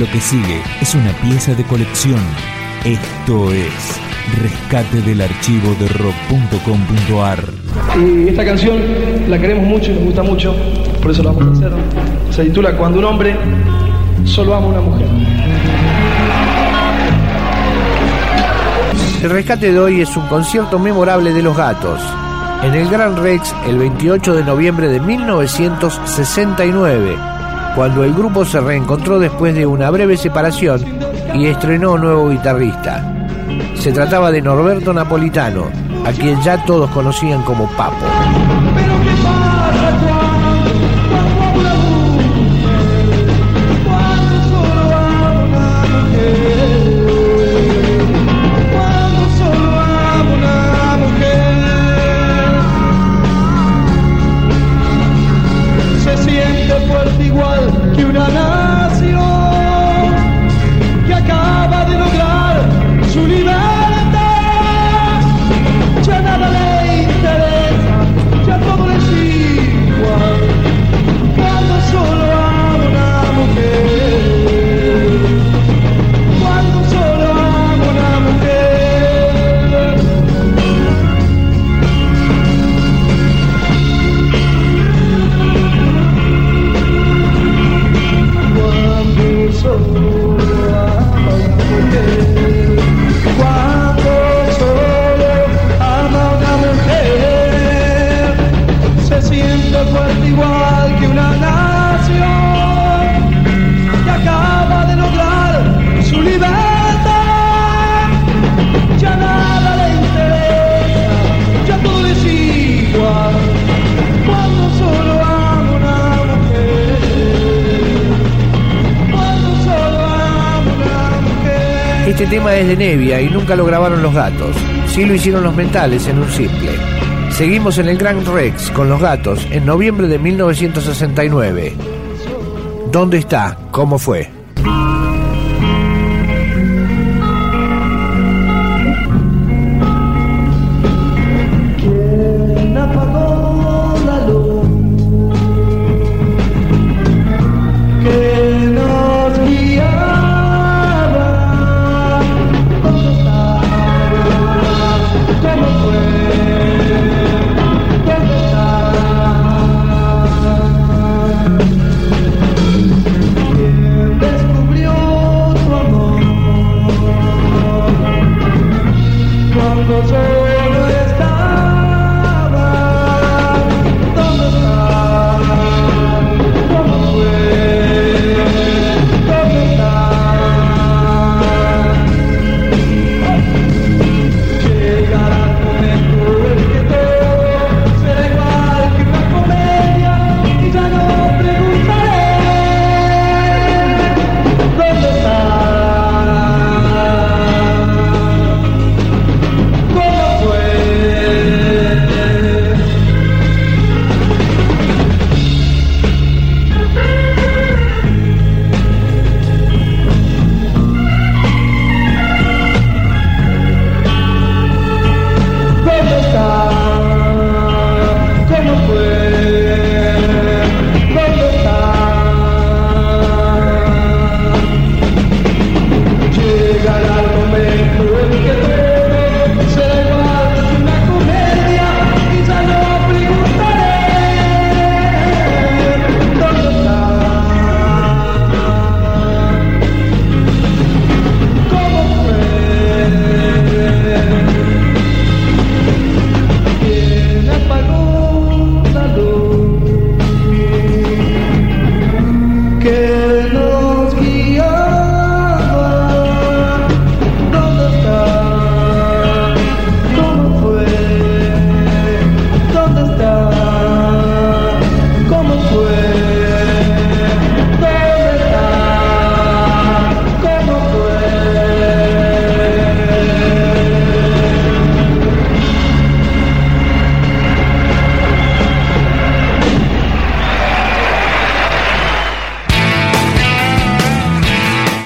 Lo que sigue es una pieza de colección. Esto es Rescate del archivo de rock.com.ar. Y esta canción la queremos mucho y nos gusta mucho, por eso la vamos a hacer. Se titula Cuando un hombre solo ama a una mujer. El rescate de hoy es un concierto memorable de los gatos. En el Gran Rex el 28 de noviembre de 1969, cuando el grupo se reencontró después de una breve separación y estrenó nuevo guitarrista. Se trataba de Norberto Napolitano, a quien ya todos conocían como Papo. Este tema es de Nevia y nunca lo grabaron los gatos. Sí lo hicieron los mentales en un simple. Seguimos en el Grand Rex con los gatos en noviembre de 1969. ¿Dónde está? ¿Cómo fue?